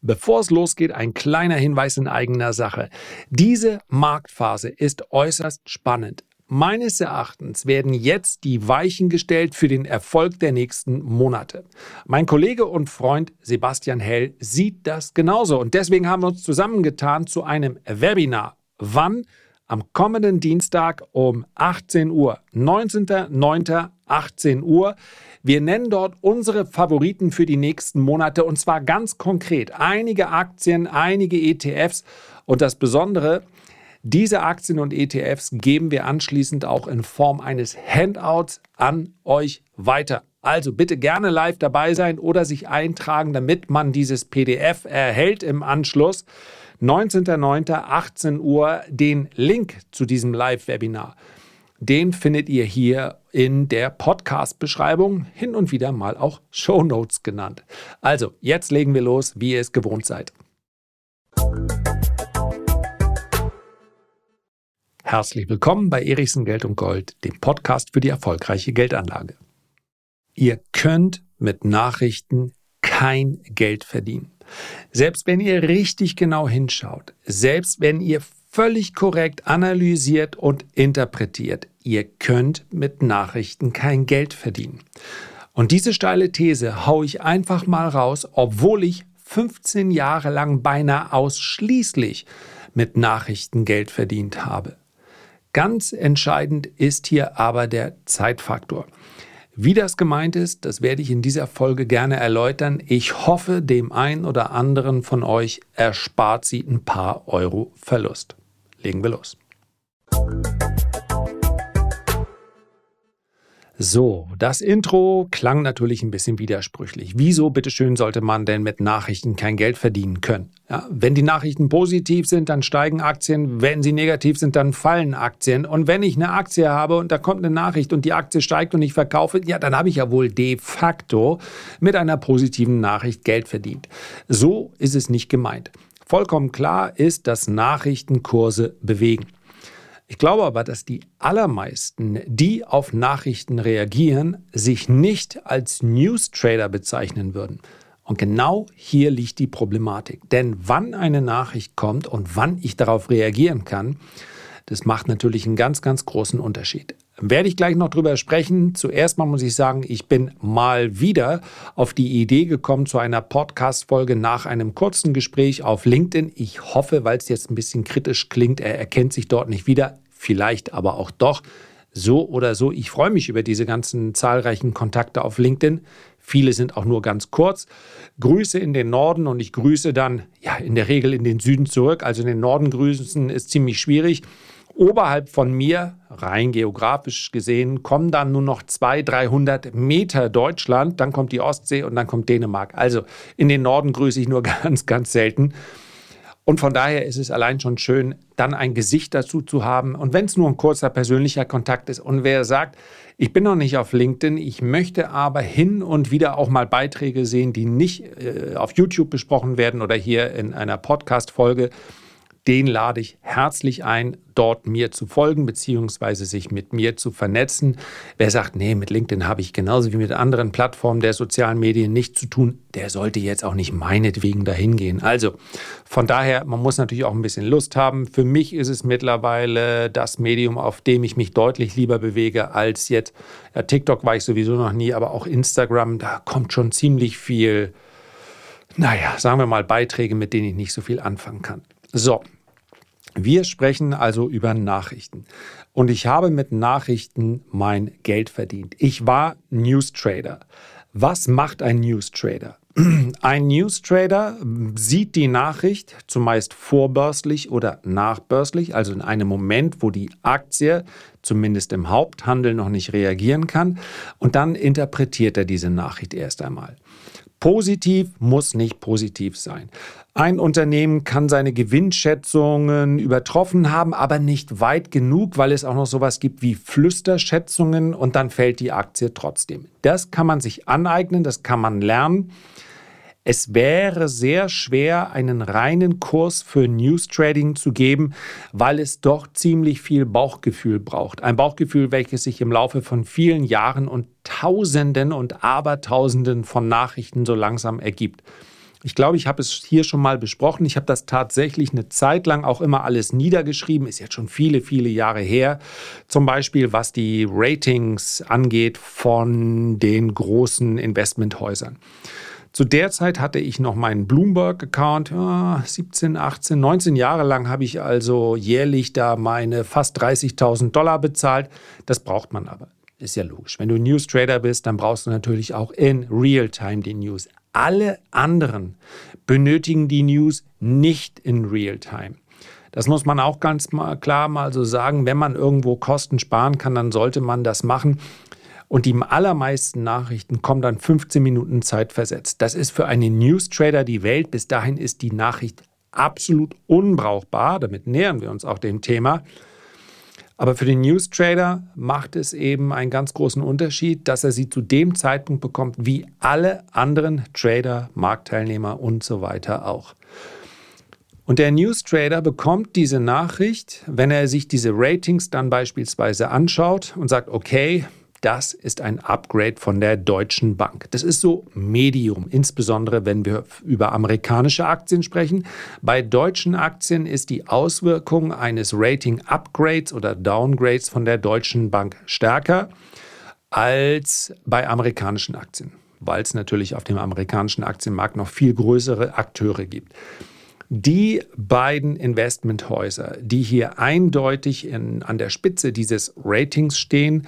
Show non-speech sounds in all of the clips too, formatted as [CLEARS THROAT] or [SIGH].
Bevor es losgeht, ein kleiner Hinweis in eigener Sache. Diese Marktphase ist äußerst spannend. Meines Erachtens werden jetzt die Weichen gestellt für den Erfolg der nächsten Monate. Mein Kollege und Freund Sebastian Hell sieht das genauso und deswegen haben wir uns zusammengetan zu einem Webinar. Wann? Am kommenden Dienstag um 18 Uhr, 19.09. 18 Uhr. Wir nennen dort unsere Favoriten für die nächsten Monate und zwar ganz konkret einige Aktien, einige ETFs und das Besondere, diese Aktien und ETFs geben wir anschließend auch in Form eines Handouts an euch weiter. Also bitte gerne live dabei sein oder sich eintragen, damit man dieses PDF erhält im Anschluss. 19.09. Uhr den Link zu diesem Live-Webinar. Den findet ihr hier in der Podcast-Beschreibung, hin und wieder mal auch Show Notes genannt. Also, jetzt legen wir los, wie ihr es gewohnt seid. Herzlich willkommen bei Erichsen Geld und Gold, dem Podcast für die erfolgreiche Geldanlage. Ihr könnt mit Nachrichten kein Geld verdienen. Selbst wenn ihr richtig genau hinschaut, selbst wenn ihr völlig korrekt analysiert und interpretiert. Ihr könnt mit Nachrichten kein Geld verdienen. Und diese steile These haue ich einfach mal raus, obwohl ich 15 Jahre lang beinahe ausschließlich mit Nachrichten Geld verdient habe. Ganz entscheidend ist hier aber der Zeitfaktor. Wie das gemeint ist, das werde ich in dieser Folge gerne erläutern. Ich hoffe, dem einen oder anderen von euch erspart sie ein paar Euro Verlust. Legen wir los. So, das Intro klang natürlich ein bisschen widersprüchlich. Wieso, bitteschön, sollte man denn mit Nachrichten kein Geld verdienen können? Ja, wenn die Nachrichten positiv sind, dann steigen Aktien. Wenn sie negativ sind, dann fallen Aktien. Und wenn ich eine Aktie habe und da kommt eine Nachricht und die Aktie steigt und ich verkaufe, ja, dann habe ich ja wohl de facto mit einer positiven Nachricht Geld verdient. So ist es nicht gemeint. Vollkommen klar ist, dass Nachrichtenkurse bewegen. Ich glaube aber, dass die allermeisten, die auf Nachrichten reagieren, sich nicht als News Trader bezeichnen würden. Und genau hier liegt die Problematik. Denn wann eine Nachricht kommt und wann ich darauf reagieren kann, das macht natürlich einen ganz, ganz großen Unterschied. Werde ich gleich noch drüber sprechen. Zuerst mal muss ich sagen, ich bin mal wieder auf die Idee gekommen zu einer Podcast-Folge nach einem kurzen Gespräch auf LinkedIn. Ich hoffe, weil es jetzt ein bisschen kritisch klingt, er erkennt sich dort nicht wieder. Vielleicht aber auch doch. So oder so, ich freue mich über diese ganzen zahlreichen Kontakte auf LinkedIn. Viele sind auch nur ganz kurz. Grüße in den Norden und ich grüße dann ja in der Regel in den Süden zurück. Also in den Norden grüßen ist ziemlich schwierig. Oberhalb von mir, rein geografisch gesehen, kommen dann nur noch 200, 300 Meter Deutschland, dann kommt die Ostsee und dann kommt Dänemark. Also in den Norden grüße ich nur [LAUGHS] ganz, ganz selten. Und von daher ist es allein schon schön, dann ein Gesicht dazu zu haben. Und wenn es nur ein kurzer persönlicher Kontakt ist und wer sagt, ich bin noch nicht auf LinkedIn, ich möchte aber hin und wieder auch mal Beiträge sehen, die nicht äh, auf YouTube besprochen werden oder hier in einer Podcast-Folge, den lade ich herzlich ein, dort mir zu folgen bzw. sich mit mir zu vernetzen. Wer sagt, nee, mit LinkedIn habe ich genauso wie mit anderen Plattformen der sozialen Medien nichts zu tun, der sollte jetzt auch nicht meinetwegen dahin gehen. Also von daher, man muss natürlich auch ein bisschen Lust haben. Für mich ist es mittlerweile das Medium, auf dem ich mich deutlich lieber bewege als jetzt. Ja, TikTok war ich sowieso noch nie, aber auch Instagram, da kommt schon ziemlich viel, naja, sagen wir mal Beiträge, mit denen ich nicht so viel anfangen kann. So, wir sprechen also über Nachrichten. Und ich habe mit Nachrichten mein Geld verdient. Ich war News Trader. Was macht ein News Trader? [CLEARS THROAT] Ein News Trader sieht die Nachricht zumeist vorbörslich oder nachbörslich, also in einem Moment, wo die Aktie zumindest im Haupthandel noch nicht reagieren kann, und dann interpretiert er diese Nachricht erst einmal. Positiv muss nicht positiv sein. Ein Unternehmen kann seine Gewinnschätzungen übertroffen haben, aber nicht weit genug, weil es auch noch sowas gibt wie Flüsterschätzungen und dann fällt die Aktie trotzdem. Das kann man sich aneignen, das kann man lernen. Es wäre sehr schwer, einen reinen Kurs für News Trading zu geben, weil es doch ziemlich viel Bauchgefühl braucht. Ein Bauchgefühl, welches sich im Laufe von vielen Jahren und Tausenden und Abertausenden von Nachrichten so langsam ergibt. Ich glaube, ich habe es hier schon mal besprochen. Ich habe das tatsächlich eine Zeit lang auch immer alles niedergeschrieben. Ist jetzt schon viele, viele Jahre her. Zum Beispiel, was die Ratings angeht von den großen Investmenthäusern. Zu der Zeit hatte ich noch meinen Bloomberg-Account. Ja, 17, 18, 19 Jahre lang habe ich also jährlich da meine fast 30.000 Dollar bezahlt. Das braucht man aber. Ist ja logisch. Wenn du News Trader bist, dann brauchst du natürlich auch in Real-Time die News. Alle anderen benötigen die News nicht in Real-Time. Das muss man auch ganz mal klar mal so sagen. Wenn man irgendwo Kosten sparen kann, dann sollte man das machen. Und die allermeisten Nachrichten kommen dann 15 Minuten Zeit versetzt. Das ist für einen News Trader die Welt. Bis dahin ist die Nachricht absolut unbrauchbar. Damit nähern wir uns auch dem Thema. Aber für den News Trader macht es eben einen ganz großen Unterschied, dass er sie zu dem Zeitpunkt bekommt, wie alle anderen Trader, Marktteilnehmer und so weiter auch. Und der News Trader bekommt diese Nachricht, wenn er sich diese Ratings dann beispielsweise anschaut und sagt, okay, das ist ein Upgrade von der Deutschen Bank. Das ist so Medium, insbesondere wenn wir über amerikanische Aktien sprechen. Bei deutschen Aktien ist die Auswirkung eines Rating-Upgrades oder Downgrades von der Deutschen Bank stärker als bei amerikanischen Aktien, weil es natürlich auf dem amerikanischen Aktienmarkt noch viel größere Akteure gibt. Die beiden Investmenthäuser, die hier eindeutig in, an der Spitze dieses Ratings stehen,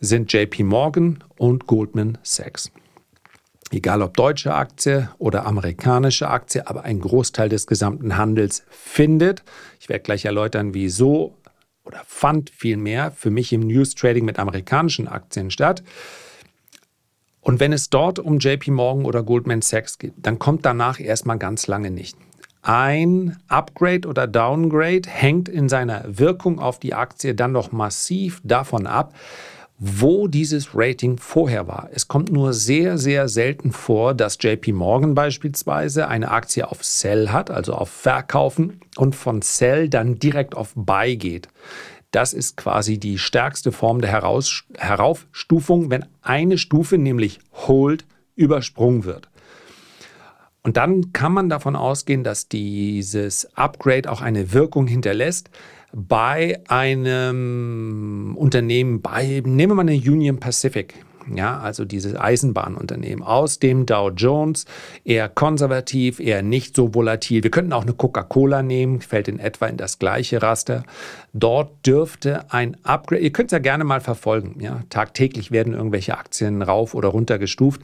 sind JP Morgan und Goldman Sachs. Egal ob deutsche Aktie oder amerikanische Aktie, aber ein Großteil des gesamten Handels findet, ich werde gleich erläutern, wieso oder fand vielmehr für mich im News Trading mit amerikanischen Aktien statt. Und wenn es dort um JP Morgan oder Goldman Sachs geht, dann kommt danach erstmal ganz lange nicht. Ein Upgrade oder Downgrade hängt in seiner Wirkung auf die Aktie dann noch massiv davon ab, wo dieses Rating vorher war. Es kommt nur sehr, sehr selten vor, dass JP Morgan beispielsweise eine Aktie auf Sell hat, also auf Verkaufen, und von Sell dann direkt auf Buy geht. Das ist quasi die stärkste Form der Heraus Heraufstufung, wenn eine Stufe, nämlich Hold, übersprungen wird. Und dann kann man davon ausgehen, dass dieses Upgrade auch eine Wirkung hinterlässt, bei einem Unternehmen, bei, nehmen wir mal eine Union Pacific, ja, also dieses Eisenbahnunternehmen aus dem Dow Jones, eher konservativ, eher nicht so volatil. Wir könnten auch eine Coca-Cola nehmen, fällt in etwa in das gleiche Raster. Dort dürfte ein Upgrade, ihr könnt es ja gerne mal verfolgen, ja, tagtäglich werden irgendwelche Aktien rauf oder runter gestuft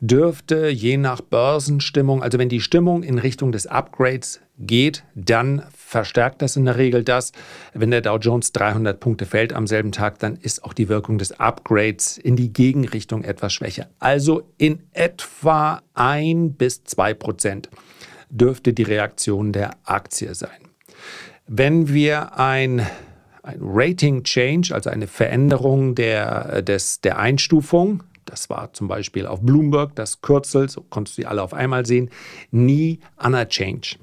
dürfte je nach Börsenstimmung, also wenn die Stimmung in Richtung des Upgrades geht, dann verstärkt das in der Regel das. Wenn der Dow Jones 300 Punkte fällt am selben Tag, dann ist auch die Wirkung des Upgrades in die Gegenrichtung etwas schwächer. Also in etwa ein bis zwei Prozent dürfte die Reaktion der Aktie sein. Wenn wir ein ein Rating Change, also eine Veränderung der, des, der Einstufung das war zum Beispiel auf Bloomberg das Kürzel, so konntest du die alle auf einmal sehen, nie Anna Change.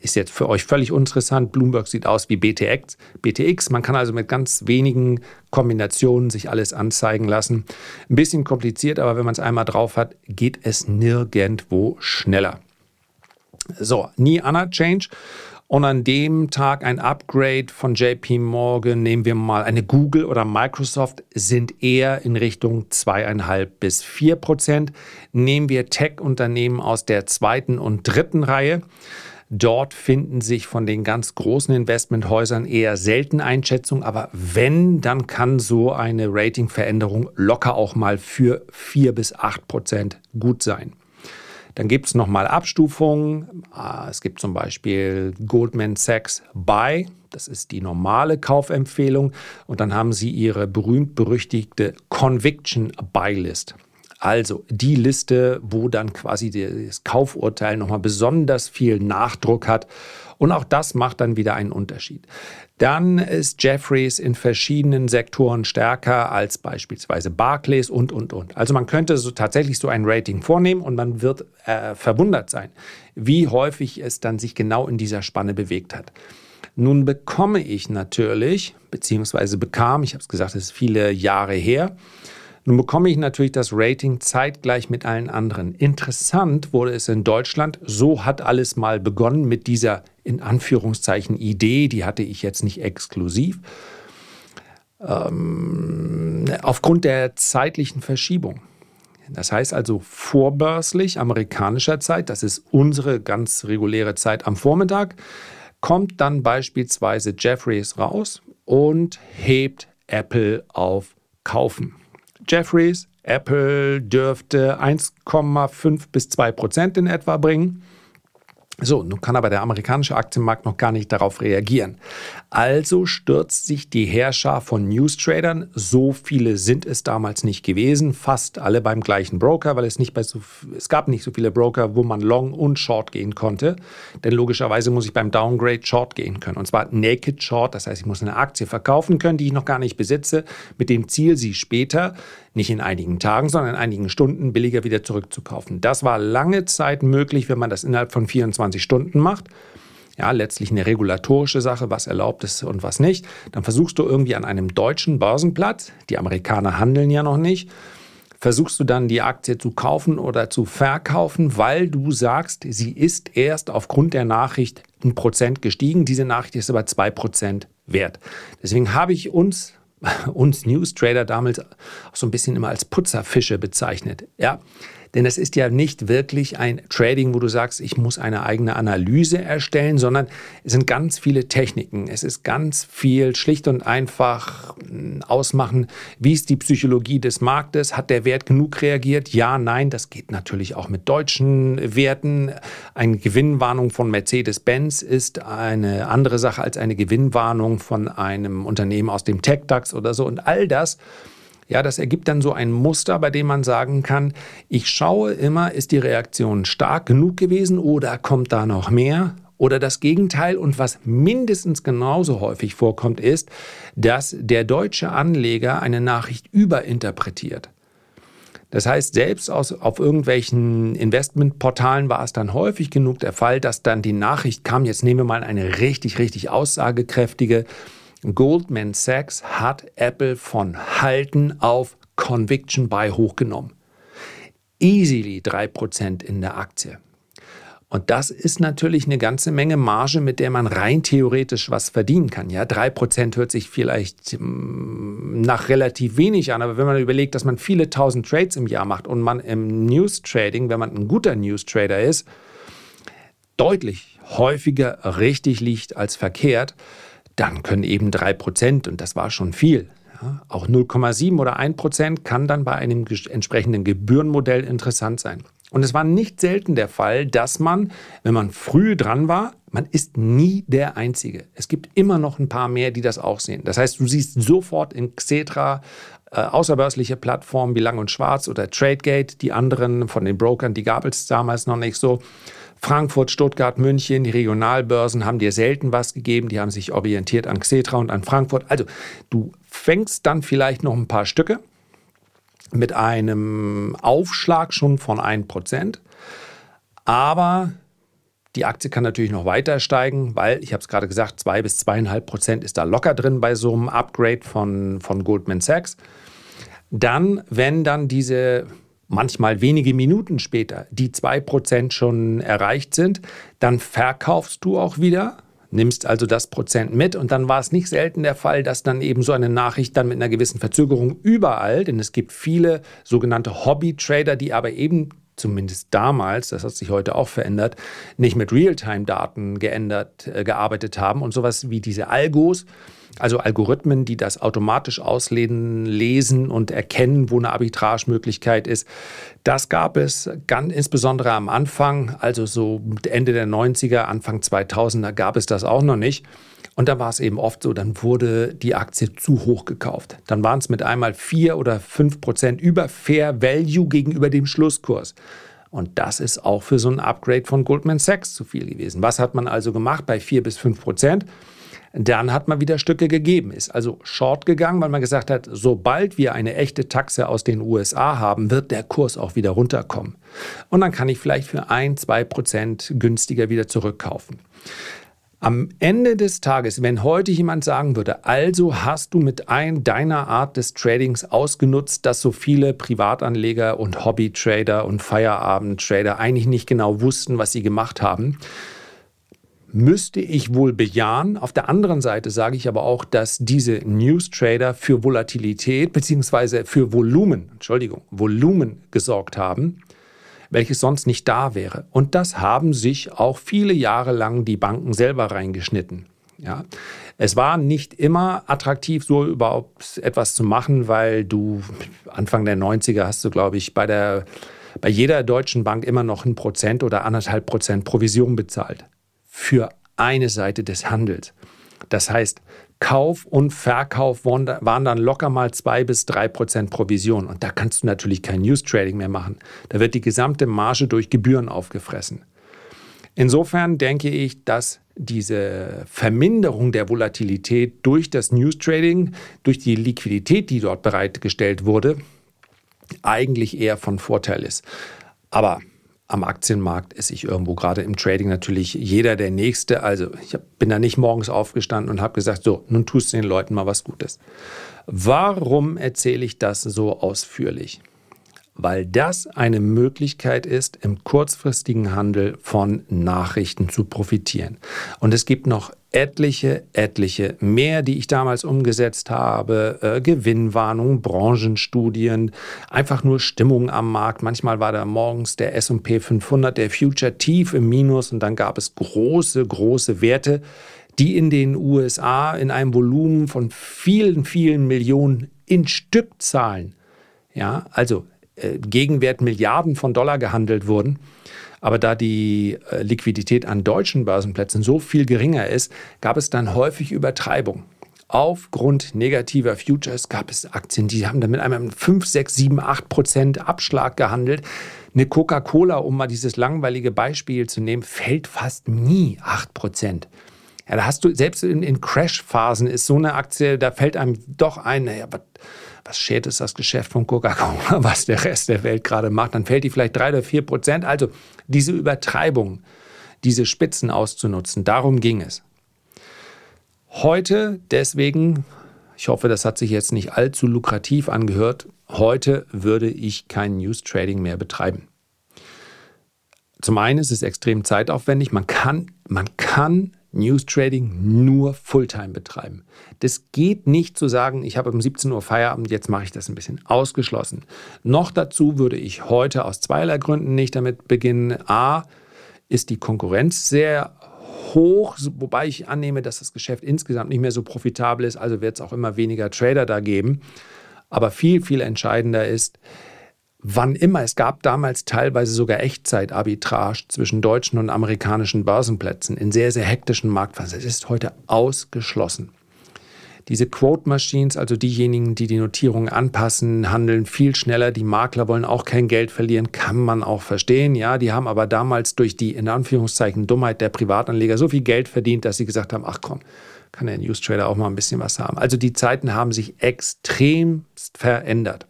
Ist jetzt für euch völlig uninteressant. Bloomberg sieht aus wie BTX. BTX, man kann also mit ganz wenigen Kombinationen sich alles anzeigen lassen. Ein bisschen kompliziert, aber wenn man es einmal drauf hat, geht es nirgendwo schneller. So, nie Anna Change und an dem Tag ein Upgrade von JP Morgan, nehmen wir mal eine Google oder Microsoft, sind eher in Richtung zweieinhalb bis vier Prozent. Nehmen wir Tech-Unternehmen aus der zweiten und dritten Reihe. Dort finden sich von den ganz großen Investmenthäusern eher selten Einschätzungen, aber wenn, dann kann so eine Ratingveränderung locker auch mal für vier bis acht Prozent gut sein. Dann gibt es nochmal Abstufungen. Ah, es gibt zum Beispiel Goldman Sachs Buy. Das ist die normale Kaufempfehlung. Und dann haben sie ihre berühmt-berüchtigte Conviction Buy List. Also die Liste, wo dann quasi das Kaufurteil nochmal besonders viel Nachdruck hat und auch das macht dann wieder einen Unterschied. Dann ist Jeffries in verschiedenen Sektoren stärker als beispielsweise Barclays und, und, und. Also man könnte so tatsächlich so ein Rating vornehmen und man wird äh, verwundert sein, wie häufig es dann sich genau in dieser Spanne bewegt hat. Nun bekomme ich natürlich, beziehungsweise bekam, ich habe es gesagt, es ist viele Jahre her, Nun bekomme ich natürlich das Rating zeitgleich mit allen anderen. Interessant wurde es in Deutschland. So hat alles mal begonnen mit dieser in Anführungszeichen Idee. Die hatte ich jetzt nicht exklusiv. Ähm, aufgrund der zeitlichen Verschiebung. Das heißt also vorbörslich amerikanischer Zeit, das ist unsere ganz reguläre Zeit am Vormittag, kommt dann beispielsweise Jeffries raus und hebt Apple auf Kaufen. Jeffries, Apple dürfte 1,5 bis 2 Prozent in etwa bringen. So, nun kann aber der amerikanische Aktienmarkt noch gar nicht darauf reagieren. Also stürzt sich die Herrscher von News-Tradern. So viele sind es damals nicht gewesen, fast alle beim gleichen Broker, weil es nicht bei so, es gab nicht so viele Broker, wo man Long und Short gehen konnte. Denn logischerweise muss ich beim Downgrade Short gehen können. Und zwar Naked Short, das heißt, ich muss eine Aktie verkaufen können, die ich noch gar nicht besitze, mit dem Ziel, sie später nicht in einigen Tagen, sondern in einigen Stunden billiger wieder zurückzukaufen. Das war lange Zeit möglich, wenn man das innerhalb von 24 Stunden macht. Ja, letztlich eine regulatorische Sache, was erlaubt ist und was nicht. Dann versuchst du irgendwie an einem deutschen Börsenplatz, die Amerikaner handeln ja noch nicht, versuchst du dann die Aktie zu kaufen oder zu verkaufen, weil du sagst, sie ist erst aufgrund der Nachricht ein Prozent gestiegen. Diese Nachricht ist aber zwei Prozent wert. Deswegen habe ich uns [LAUGHS] uns News Trader damals auch so ein bisschen immer als Putzerfische bezeichnet. Ja, denn es ist ja nicht wirklich ein Trading, wo du sagst, ich muss eine eigene Analyse erstellen, sondern es sind ganz viele Techniken. Es ist ganz viel schlicht und einfach hm, ausmachen, wie ist die Psychologie des Marktes? Hat der Wert genug reagiert? Ja, nein, das geht natürlich auch mit deutschen Werten. Eine Gewinnwarnung von Mercedes-Benz ist eine andere Sache als eine Gewinnwarnung von einem Unternehmen aus dem Tech-DAX oder so. Und all das ja, das ergibt dann so ein Muster, bei dem man sagen kann, ich schaue immer, ist die Reaktion stark genug gewesen oder kommt da noch mehr? Oder das Gegenteil und was mindestens genauso häufig vorkommt, ist, dass der deutsche Anleger eine Nachricht überinterpretiert. Das heißt, selbst aus, auf irgendwelchen Investmentportalen war es dann häufig genug der Fall, dass dann die Nachricht kam, jetzt nehmen wir mal eine richtig, richtig aussagekräftige Goldman Sachs hat Apple von Halten auf Conviction Buy hochgenommen. Easily 3% in der Aktie. Und das ist natürlich eine ganze Menge Marge, mit der man rein theoretisch was verdienen kann. Ja, 3% hört sich vielleicht mm, nach relativ wenig an, aber wenn man überlegt, dass man viele tausend Trades im Jahr macht und man im News Trading, wenn man ein guter News Trader ist, deutlich häufiger richtig liegt als verkehrt, dann können eben 3%, und das war schon viel, ja, auch 0,7 oder 1% kann dann bei einem entsprechenden Gebührenmodell interessant sein. Und es war nicht selten der Fall, dass man, wenn man früh dran war, man ist nie der Einzige. Es gibt immer noch ein paar mehr, die das auch sehen. Das heißt, du siehst sofort in Xetra äh, außerbörsliche Plattformen wie Lang und Schwarz oder Tradegate, die anderen von den Brokern, die gab es damals noch nicht so. Frankfurt, Stuttgart, München, die Regionalbörsen haben dir selten was gegeben. Die haben sich orientiert an Xetra und an Frankfurt. Also du fängst dann vielleicht noch ein paar Stücke mit einem Aufschlag schon von 1%. Aber die Aktie kann natürlich noch weiter steigen, weil, ich habe es gerade gesagt, 2 bis 2,5 Prozent ist da locker drin bei so einem Upgrade von, von Goldman Sachs. Dann, wenn dann diese manchmal wenige Minuten später die 2% schon erreicht sind, dann verkaufst du auch wieder, nimmst also das Prozent mit und dann war es nicht selten der Fall, dass dann eben so eine Nachricht dann mit einer gewissen Verzögerung überall, denn es gibt viele sogenannte Hobby-Trader, die aber eben zumindest damals, das hat sich heute auch verändert, nicht mit Realtime-Daten geändert, äh, gearbeitet haben und sowas wie diese Algos, also Algorithmen, die das automatisch auslesen, lesen und erkennen, wo eine Arbitragemöglichkeit ist. Das gab es ganz insbesondere am Anfang, also so Ende der 90er, Anfang 2000er gab es das auch noch nicht. Und da war es eben oft so, dann wurde die Aktie zu hoch gekauft. Dann waren es mit einmal vier oder fünf Prozent über Fair Value gegenüber dem Schlusskurs. Und das ist auch für so ein Upgrade von Goldman Sachs zu viel gewesen. Was hat man also gemacht bei vier bis fünf Prozent? Dann hat man wieder Stücke gegeben, ist also short gegangen, weil man gesagt hat, sobald wir eine echte Taxe aus den USA haben, wird der Kurs auch wieder runterkommen. Und dann kann ich vielleicht für ein, zwei Prozent günstiger wieder zurückkaufen. Am Ende des Tages, wenn heute jemand sagen würde, also hast du mit ein, deiner Art des Tradings ausgenutzt, dass so viele Privatanleger und Hobbytrader und Feierabendtrader eigentlich nicht genau wussten, was sie gemacht haben, müsste ich wohl bejahen. Auf der anderen Seite sage ich aber auch, dass diese News Trader für Volatilität bzw. für Volumen, Entschuldigung, Volumen gesorgt haben welches sonst nicht da wäre. Und das haben sich auch viele Jahre lang die Banken selber reingeschnitten. Ja. Es war nicht immer attraktiv, so überhaupt etwas zu machen, weil du Anfang der 90er hast du, glaube ich, bei der bei jeder deutschen Bank immer noch ein Prozent oder anderthalb Prozent Provision bezahlt. Für eine Seite des Handels. Das heißt, Kauf und Verkauf waren dann locker mal zwei bis drei Prozent Provision. Und da kannst du natürlich kein News Trading mehr machen. Da wird die gesamte Marge durch Gebühren aufgefressen. Insofern denke ich, dass diese Verminderung der Volatilität durch das News Trading, durch die Liquidität, die dort bereitgestellt wurde, eigentlich eher von Vorteil ist. Aber am Aktienmarkt ist ich irgendwo gerade im Trading natürlich jeder der Nächste. Also ich bin da nicht morgens aufgestanden und habe gesagt, so, nun tust du den Leuten mal was Gutes. Warum erzähle ich das so ausführlich? Weil das eine Möglichkeit ist, im kurzfristigen Handel von Nachrichten zu profitieren. Und es gibt noch etliche, etliche mehr, die ich damals umgesetzt habe. Äh, Gewinnwarnung, Branchenstudien, einfach nur Stimmung am Markt. Manchmal war da morgens der SP 500, der Future tief im Minus und dann gab es große, große Werte, die in den USA in einem Volumen von vielen, vielen Millionen in Stückzahlen, ja, also äh, Gegenwert Milliarden von Dollar gehandelt wurden. Aber da die äh, Liquidität an deutschen Börsenplätzen so viel geringer ist, gab es dann häufig Übertreibung. Aufgrund negativer Futures gab es Aktien, die haben dann mit einem 5, 6, 7, 8 Prozent Abschlag gehandelt. Eine Coca-Cola, um mal dieses langweilige Beispiel zu nehmen, fällt fast nie 8 Prozent. Ja, da hast du, selbst in, in Crash-Phasen ist so eine Aktie, da fällt einem doch ein, naja, was was schert es das Geschäft von Coca-Cola, [LAUGHS] was der Rest der Welt gerade macht, dann fällt die vielleicht drei oder vier Prozent. Also diese Übertreibung, diese Spitzen auszunutzen, darum ging es. Heute deswegen, ich hoffe, das hat sich jetzt nicht allzu lukrativ angehört, heute würde ich kein News Trading mehr betreiben. Zum einen ist es extrem zeitaufwendig, man kann, man kann News Trading nur Fulltime betreiben. Das geht nicht zu sagen, ich habe um 17 Uhr Feierabend, jetzt mache ich das ein bisschen ausgeschlossen. Noch dazu würde ich heute aus zweierlei Gründen nicht damit beginnen. A, ist die Konkurrenz sehr hoch, wobei ich annehme, dass das Geschäft insgesamt nicht mehr so profitabel ist, also wird es auch immer weniger Trader da geben. Aber viel, viel entscheidender ist, wann immer. Es gab damals teilweise sogar Echtzeitarbitrage zwischen deutschen und amerikanischen Börsenplätzen in sehr, sehr hektischen Marktphasen. Es ist heute ausgeschlossen. Diese Quote Machines, also diejenigen, die die Notierungen anpassen, handeln viel schneller. Die Makler wollen auch kein Geld verlieren, kann man auch verstehen. Ja, die haben aber damals durch die in Anführungszeichen Dummheit der Privatanleger so viel Geld verdient, dass sie gesagt haben: Ach komm, kann der News Trader auch mal ein bisschen was haben. Also die Zeiten haben sich extremst verändert.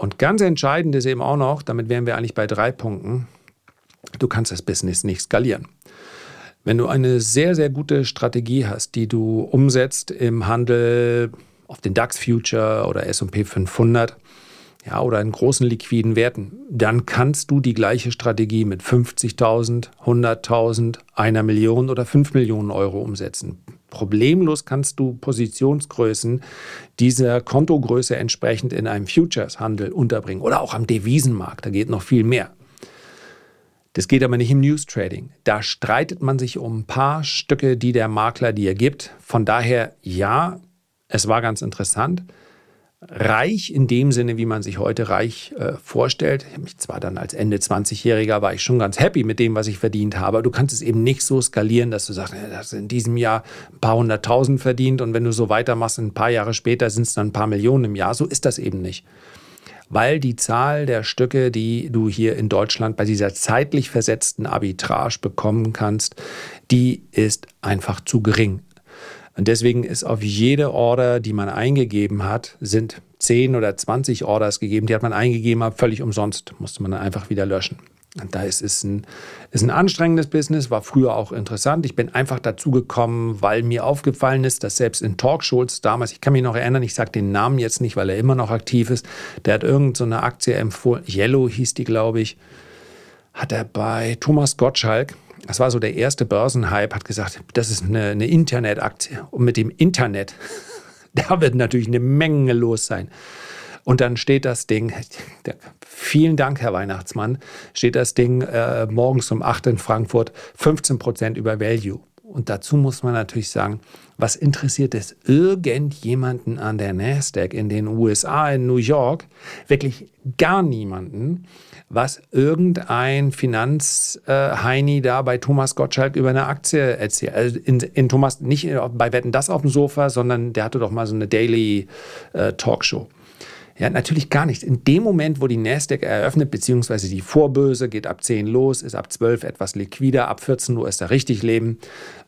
Und ganz entscheidend ist eben auch noch, damit wären wir eigentlich bei drei Punkten, du kannst das Business nicht skalieren. Wenn du eine sehr, sehr gute Strategie hast, die du umsetzt im Handel auf den DAX Future oder S&P 500, ja, oder in großen liquiden Werten, dann kannst du die gleiche Strategie mit 50.000, 100.000, einer Million oder 5 Millionen Euro umsetzen. Problemlos kannst du Positionsgrößen dieser Kontogröße entsprechend in einem Futures-Handel unterbringen oder auch am Devisenmarkt. Da geht noch viel mehr. Das geht aber nicht im News Trading. Da streitet man sich um ein paar Stücke, die der Makler dir gibt. Von daher, ja, es war ganz interessant reich in dem Sinne, wie man sich heute reich äh, vorstellt. Ich habe mich zwar dann als Ende 20-Jähriger war ich schon ganz happy mit dem, was ich verdient habe, du kannst es eben nicht so skalieren, dass du sagst, ja, das in diesem Jahr ein paar hunderttausend verdient und wenn du so weitermachst, ein paar Jahre später sind es dann ein paar Millionen im Jahr. So ist das eben nicht. Weil die Zahl der Stücke, die du hier in Deutschland bei dieser zeitlich versetzten Arbitrage bekommen kannst, die ist einfach zu gering. Und deswegen ist auf jede Order, die man eingegeben hat, sind 10 oder 20 Orders gegeben, die hat man eingegeben, aber völlig umsonst, musste man dann einfach wieder löschen. Und da ist es ein, ist ein anstrengendes Business, war früher auch interessant. Ich bin einfach dazu gekommen, weil mir aufgefallen ist, dass selbst in Talkshows damals, ich kann mich noch erinnern, ich sage den Namen jetzt nicht, weil er immer noch aktiv ist, der hat irgendeine so Aktie empfohlen, Yellow hieß die, glaube ich, hat er bei Thomas Gottschalk, das war so der erste Börsenhype, hat gesagt, das ist eine, eine Internetaktie. Und mit dem Internet, [LAUGHS] da wird natürlich eine Menge los sein. Und dann steht das Ding, vielen Dank, Herr Weihnachtsmann, steht das Ding äh, morgens um 8 in Frankfurt 15 Prozent über Value. Und dazu muss man natürlich sagen, was interessiert es irgendjemanden an der Nasdaq in den USA, in New York? Wirklich gar niemanden, was irgendein Finanzheini da bei Thomas Gottschalk über eine Aktie erzählt. Also in, in, Thomas, nicht bei Wetten das auf dem Sofa, sondern der hatte doch mal so eine Daily äh, Talkshow. Ja, natürlich gar nicht. In dem Moment, wo die Nasdaq eröffnet, beziehungsweise die Vorböse geht ab 10 los, ist ab 12 etwas liquider, ab 14 Uhr ist da richtig Leben,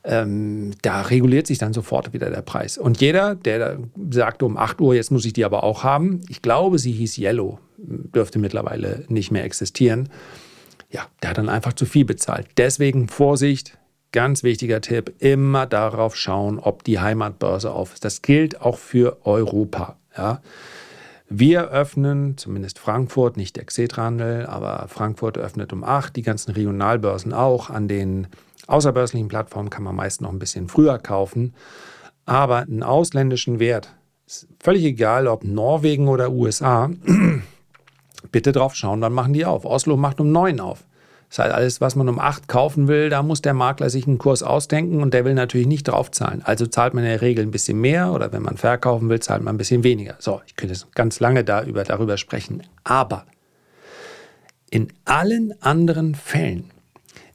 ähm, da reguliert sich dann sofort wieder der Preis. Und jeder, der sagt um 8 Uhr, jetzt muss ich die aber auch haben, ich glaube, sie hieß Yellow, dürfte mittlerweile nicht mehr existieren, ja, der hat dann einfach zu viel bezahlt. Deswegen Vorsicht, ganz wichtiger Tipp, immer darauf schauen, ob die Heimatbörse auf ist. Das gilt auch für Europa. Ja. Wir öffnen, zumindest Frankfurt, nicht der Xetra-Handel, aber Frankfurt öffnet um 8, die ganzen Regionalbörsen auch. An den außerbörslichen Plattformen kann man meist noch ein bisschen früher kaufen. Aber einen ausländischen Wert, ist völlig egal, ob Norwegen oder USA, [CLEARS THROAT] bitte drauf schauen, dann machen die auf. Oslo macht um 9 auf. Das heißt, alles, was man um 8 kaufen will, da muss der Makler sich einen Kurs ausdenken und der will natürlich nicht draufzahlen. Also zahlt man in der Regel ein bisschen mehr oder wenn man verkaufen will, zahlt man ein bisschen weniger. So, ich könnte jetzt ganz lange da über, darüber sprechen. Aber in allen anderen Fällen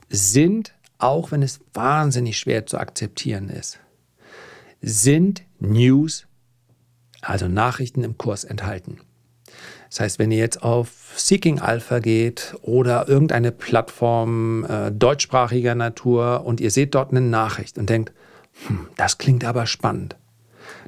sind, auch wenn es wahnsinnig schwer zu akzeptieren ist, sind News, also Nachrichten im Kurs enthalten. Das heißt, wenn ihr jetzt auf Seeking Alpha geht oder irgendeine Plattform äh, deutschsprachiger Natur und ihr seht dort eine Nachricht und denkt, hm, das klingt aber spannend,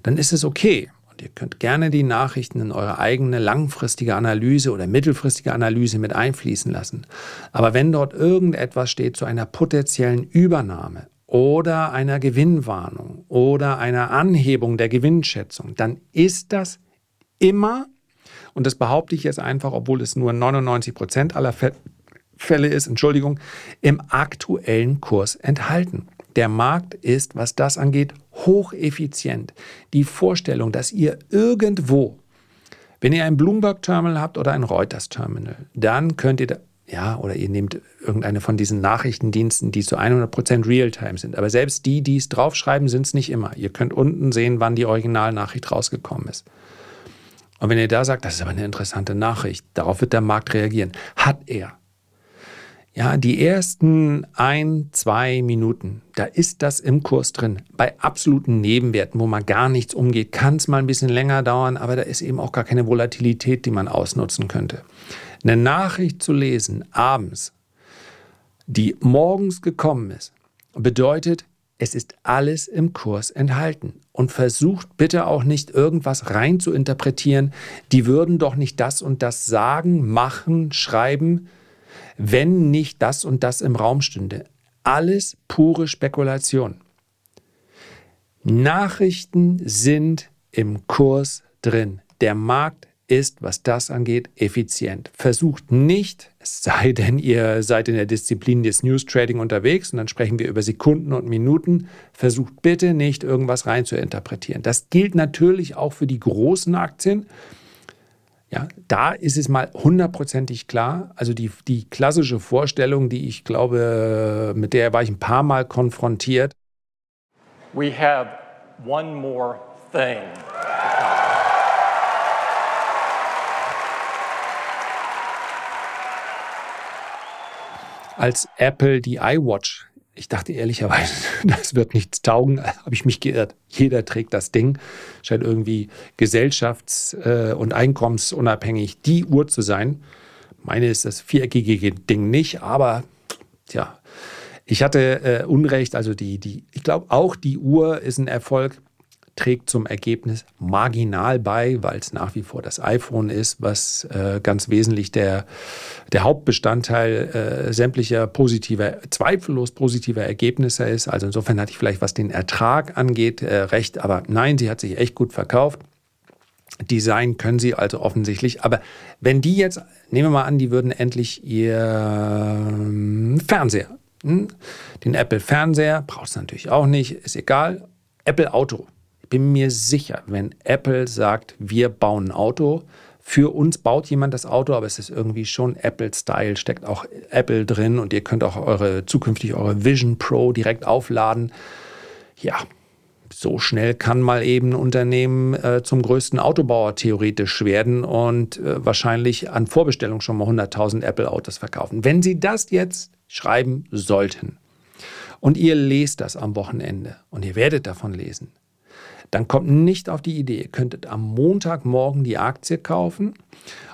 dann ist es okay. Und ihr könnt gerne die Nachrichten in eure eigene langfristige Analyse oder mittelfristige Analyse mit einfließen lassen. Aber wenn dort irgendetwas steht zu einer potenziellen Übernahme oder einer Gewinnwarnung oder einer Anhebung der Gewinnschätzung, dann ist das immer und das behaupte ich jetzt einfach, obwohl es nur 99 Prozent aller Fälle ist, Entschuldigung, im aktuellen Kurs enthalten. Der Markt ist, was das angeht, hocheffizient. Die Vorstellung, dass ihr irgendwo, wenn ihr ein Bloomberg-Terminal habt oder ein Reuters-Terminal, dann könnt ihr da, ja, oder ihr nehmt irgendeine von diesen Nachrichtendiensten, die zu 100% Realtime sind. Aber selbst die, die es draufschreiben, sind es nicht immer. Ihr könnt unten sehen, wann die Originalnachricht rausgekommen ist. Und wenn ihr da sagt, das ist aber eine interessante Nachricht, darauf wird der Markt reagieren. Hat er. Ja, die ersten ein, zwei Minuten, da ist das im Kurs drin. Bei absoluten Nebenwerten, wo man gar nichts umgeht, kann es mal ein bisschen länger dauern, aber da ist eben auch gar keine Volatilität, die man ausnutzen könnte. Eine Nachricht zu lesen abends, die morgens gekommen ist, bedeutet, es ist alles im Kurs enthalten. Und versucht bitte auch nicht irgendwas rein zu interpretieren. Die würden doch nicht das und das sagen, machen, schreiben, wenn nicht das und das im Raum stünde. Alles pure Spekulation. Nachrichten sind im Kurs drin. Der Markt ist, was das angeht, effizient. Versucht nicht, es sei denn, ihr seid in der Disziplin des News Trading unterwegs und dann sprechen wir über Sekunden und Minuten, versucht bitte nicht, irgendwas rein zu interpretieren. Das gilt natürlich auch für die großen Aktien. Ja, da ist es mal hundertprozentig klar. Also die, die klassische Vorstellung, die ich glaube, mit der war ich ein paar Mal konfrontiert. We have one more thing. Als Apple die iWatch. Ich dachte ehrlicherweise, [LAUGHS] das wird nichts taugen, [LAUGHS] habe ich mich geirrt. Jeder trägt das Ding, scheint irgendwie gesellschafts- äh, und einkommensunabhängig die Uhr zu sein. Meine ist das viereckige Ding nicht, aber tja, ich hatte äh, Unrecht. Also die, die, ich glaube auch die Uhr ist ein Erfolg. Trägt zum Ergebnis marginal bei, weil es nach wie vor das iPhone ist, was äh, ganz wesentlich der, der Hauptbestandteil äh, sämtlicher positiver, zweifellos positiver Ergebnisse ist. Also insofern hatte ich vielleicht, was den Ertrag angeht, äh, recht, aber nein, sie hat sich echt gut verkauft. Design können sie also offensichtlich. Aber wenn die jetzt, nehmen wir mal an, die würden endlich ihr ähm, Fernseher hm? Den Apple Fernseher brauchst du natürlich auch nicht, ist egal. Apple Auto. Bin mir sicher, wenn Apple sagt, wir bauen ein Auto, für uns baut jemand das Auto, aber es ist irgendwie schon Apple-Style, steckt auch Apple drin und ihr könnt auch eure zukünftig eure Vision Pro direkt aufladen. Ja, so schnell kann mal eben ein Unternehmen äh, zum größten Autobauer theoretisch werden und äh, wahrscheinlich an Vorbestellung schon mal 100.000 Apple-Autos verkaufen. Wenn Sie das jetzt schreiben sollten und ihr lest das am Wochenende und ihr werdet davon lesen, dann kommt nicht auf die Idee, ihr könntet am Montagmorgen die Aktie kaufen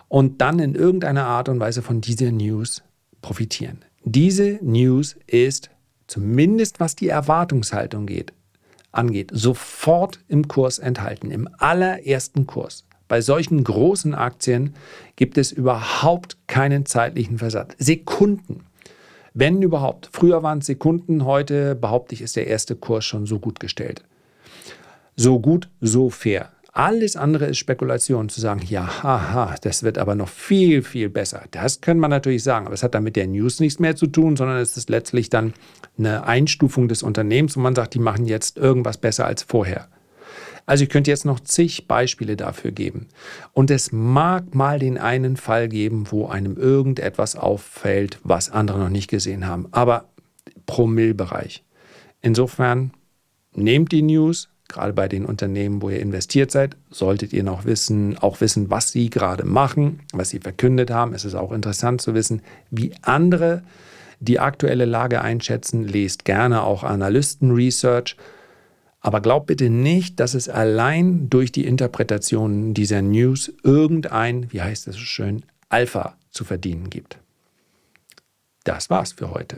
und dann in irgendeiner Art und Weise von dieser News profitieren. Diese News ist, zumindest was die Erwartungshaltung geht, angeht, sofort im Kurs enthalten, im allerersten Kurs. Bei solchen großen Aktien gibt es überhaupt keinen zeitlichen Versatz. Sekunden. Wenn überhaupt. Früher waren es Sekunden, heute behaupte ich, ist der erste Kurs schon so gut gestellt. So gut, so fair. Alles andere ist Spekulation, zu sagen, ja, haha, das wird aber noch viel, viel besser. Das kann man natürlich sagen, aber es hat dann mit der News nichts mehr zu tun, sondern es ist letztlich dann eine Einstufung des Unternehmens und man sagt, die machen jetzt irgendwas besser als vorher. Also ich könnte jetzt noch zig Beispiele dafür geben. Und es mag mal den einen Fall geben, wo einem irgendetwas auffällt, was andere noch nicht gesehen haben. Aber Promillbereich. Insofern nehmt die News, gerade bei den Unternehmen, wo ihr investiert seid, solltet ihr noch wissen, auch wissen, was sie gerade machen, was sie verkündet haben. Es ist auch interessant zu wissen, wie andere die aktuelle Lage einschätzen. Lest gerne auch Analysten-Research aber glaub bitte nicht, dass es allein durch die Interpretation dieser News irgendein, wie heißt es so schön, Alpha zu verdienen gibt. Das war's für heute.